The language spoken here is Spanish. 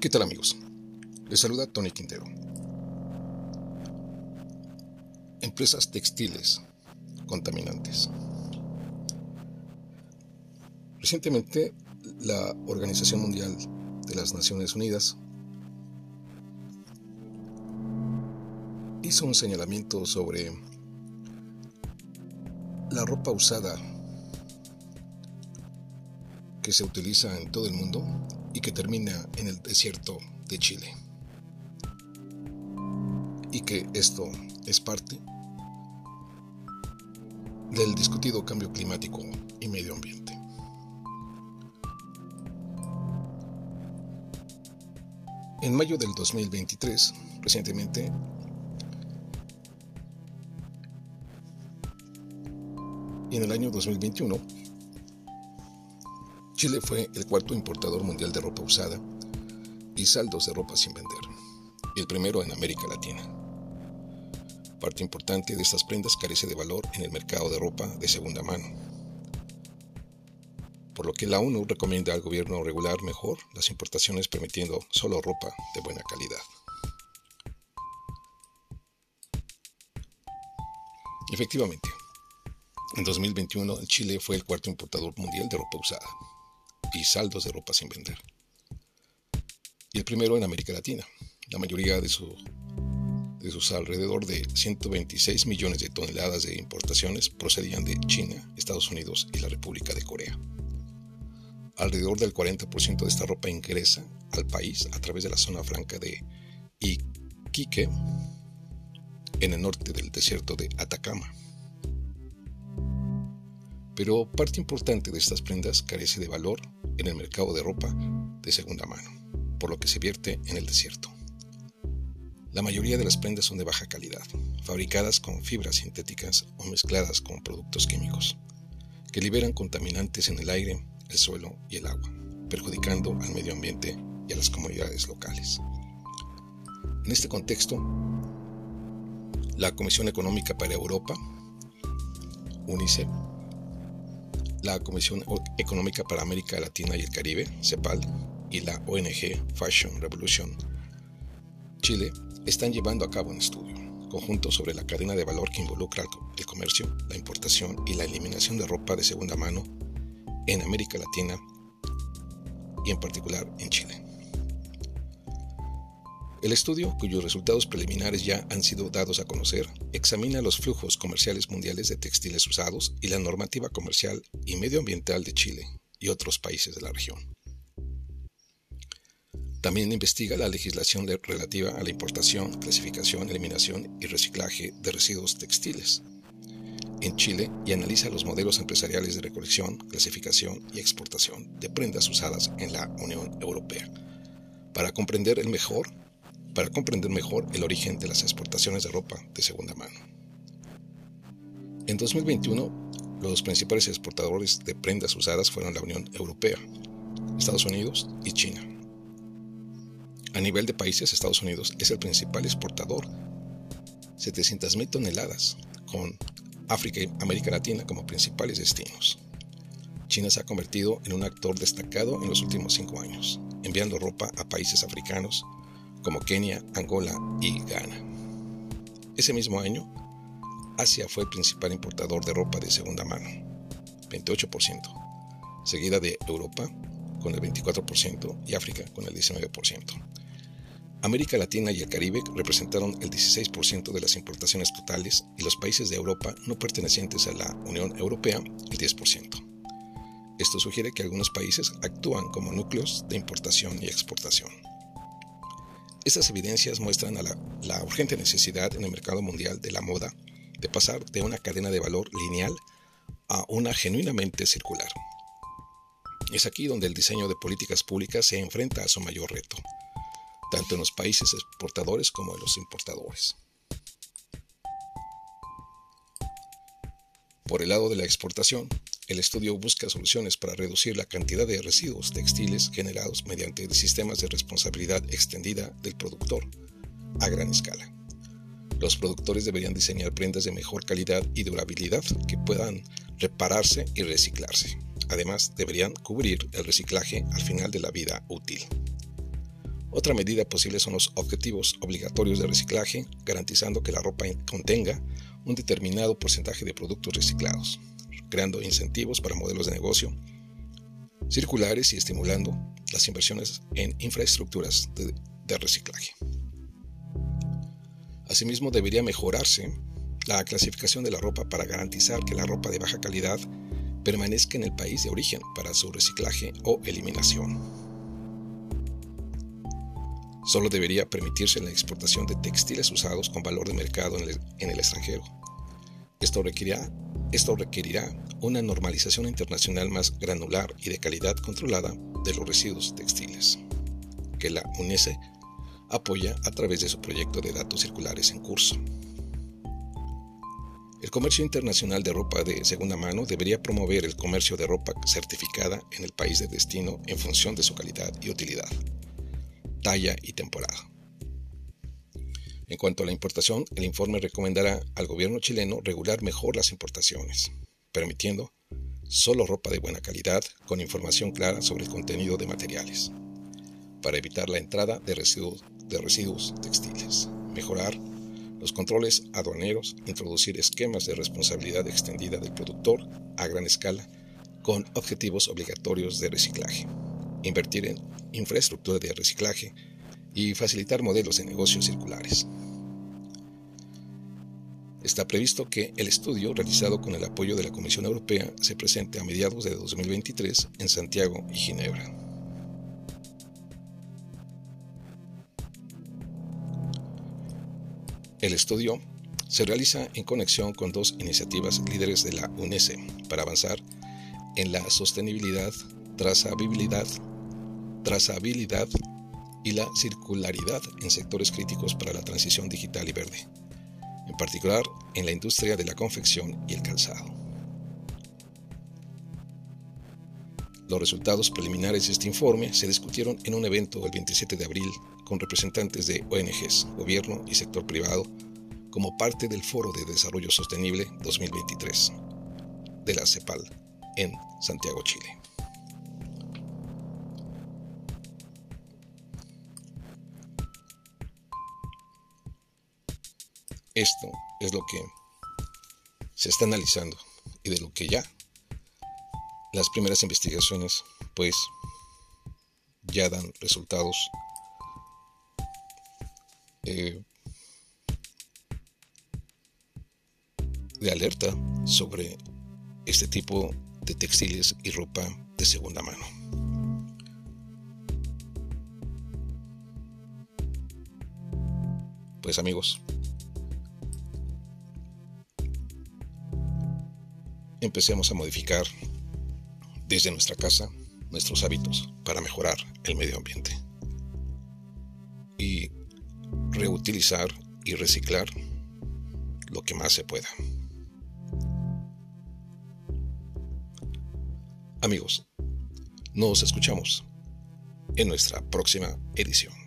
¿Qué tal amigos? Les saluda Tony Quintero. Empresas textiles contaminantes. Recientemente, la Organización Mundial de las Naciones Unidas hizo un señalamiento sobre la ropa usada que se utiliza en todo el mundo y que termina en el desierto de Chile. Y que esto es parte del discutido cambio climático y medio ambiente. En mayo del 2023, recientemente, en el año 2021, Chile fue el cuarto importador mundial de ropa usada y saldos de ropa sin vender, y el primero en América Latina. Parte importante de estas prendas carece de valor en el mercado de ropa de segunda mano, por lo que la ONU recomienda al gobierno regular mejor las importaciones permitiendo solo ropa de buena calidad. Efectivamente, en 2021 Chile fue el cuarto importador mundial de ropa usada y saldos de ropa sin vender. Y el primero en América Latina. La mayoría de, su, de sus alrededor de 126 millones de toneladas de importaciones procedían de China, Estados Unidos y la República de Corea. Alrededor del 40% de esta ropa ingresa al país a través de la zona franca de Iquique, en el norte del desierto de Atacama pero parte importante de estas prendas carece de valor en el mercado de ropa de segunda mano, por lo que se vierte en el desierto. La mayoría de las prendas son de baja calidad, fabricadas con fibras sintéticas o mezcladas con productos químicos, que liberan contaminantes en el aire, el suelo y el agua, perjudicando al medio ambiente y a las comunidades locales. En este contexto, la Comisión Económica para Europa, UNICEF, la Comisión Económica para América Latina y el Caribe, CEPAL, y la ONG Fashion Revolution Chile están llevando a cabo un estudio conjunto sobre la cadena de valor que involucra el comercio, la importación y la eliminación de ropa de segunda mano en América Latina y en particular en Chile. El estudio, cuyos resultados preliminares ya han sido dados a conocer, examina los flujos comerciales mundiales de textiles usados y la normativa comercial y medioambiental de Chile y otros países de la región. También investiga la legislación relativa a la importación, clasificación, eliminación y reciclaje de residuos textiles en Chile y analiza los modelos empresariales de recolección, clasificación y exportación de prendas usadas en la Unión Europea para comprender el mejor para comprender mejor el origen de las exportaciones de ropa de segunda mano. En 2021, los principales exportadores de prendas usadas fueron la Unión Europea, Estados Unidos y China. A nivel de países, Estados Unidos es el principal exportador, 700.000 toneladas, con África y América Latina como principales destinos. China se ha convertido en un actor destacado en los últimos cinco años, enviando ropa a países africanos, como Kenia, Angola y Ghana. Ese mismo año, Asia fue el principal importador de ropa de segunda mano, 28%, seguida de Europa con el 24% y África con el 19%. América Latina y el Caribe representaron el 16% de las importaciones totales y los países de Europa no pertenecientes a la Unión Europea el 10%. Esto sugiere que algunos países actúan como núcleos de importación y exportación. Estas evidencias muestran a la, urgente necesidad en el mercado mundial de la moda de pasar de una cadena de valor lineal a una genuinamente circular. Es aquí donde el diseño de políticas públicas se enfrenta a su mayor reto, tanto en los países exportadores como en los importadores. Por el lado de la exportación, el estudio busca soluciones para reducir la cantidad de residuos textiles generados mediante sistemas de responsabilidad extendida del productor a gran escala, Los productores deberían diseñar prendas de mejor calidad y durabilidad que puedan repararse y reciclarse. Además, deberían cubrir el reciclaje al final de la vida útil. Otra medida posible son los objetivos obligatorios de reciclaje, garantizando que la ropa contenga un determinado porcentaje de productos reciclados, creando incentivos para modelos de negocio circulares y estimulando las inversiones en infraestructuras de, reciclaje. Asimismo, debería mejorarse la clasificación de la ropa para garantizar que la ropa de baja calidad permanezca en el país de origen para su reciclaje o eliminación. Solo debería permitirse la exportación de textiles usados con valor de mercado en el, extranjero. Esto requerirá, esto requerirá una normalización internacional más granular y de calidad controlada de los residuos textiles, que la UNESE apoya a través de su proyecto de datos circulares en curso. El comercio internacional de ropa de segunda mano debería promover el comercio de ropa certificada en el país de destino en función de su calidad y utilidad, talla y temporada. En cuanto a la importación, el informe recomendará al gobierno chileno regular mejor las importaciones, permitiendo solo ropa de buena calidad con información clara sobre el contenido de materiales, para evitar la entrada de residuos, textiles, mejorar los controles aduaneros, introducir esquemas de responsabilidad extendida del productor a gran escala con objetivos obligatorios de reciclaje, invertir en infraestructura de reciclaje y facilitar modelos de negocios circulares. Está previsto que el estudio realizado con el apoyo de la Comisión Europea se presente a mediados de 2023 en Santiago y Ginebra. El estudio se realiza en conexión con dos iniciativas líderes de la UNESE para avanzar en la sostenibilidad, trazabilidad, trazabilidad y la circularidad en sectores críticos para la transición digital y verde, en particular en la industria de la confección y el calzado. Los resultados preliminares de este informe se discutieron en un evento el 27 de abril con representantes de ONGs, gobierno y sector privado como parte del Foro de Desarrollo Sostenible 2023 de la CEPAL en Santiago, Chile. Esto es lo que se está analizando y de lo que ya las primeras investigaciones pues ya dan resultados eh, de alerta sobre este tipo de textiles y ropa de segunda mano. Pues amigos, empecemos a modificar desde nuestra casa nuestros hábitos para mejorar el medio ambiente y reutilizar y reciclar lo que más se pueda. Amigos, nos escuchamos en nuestra próxima edición.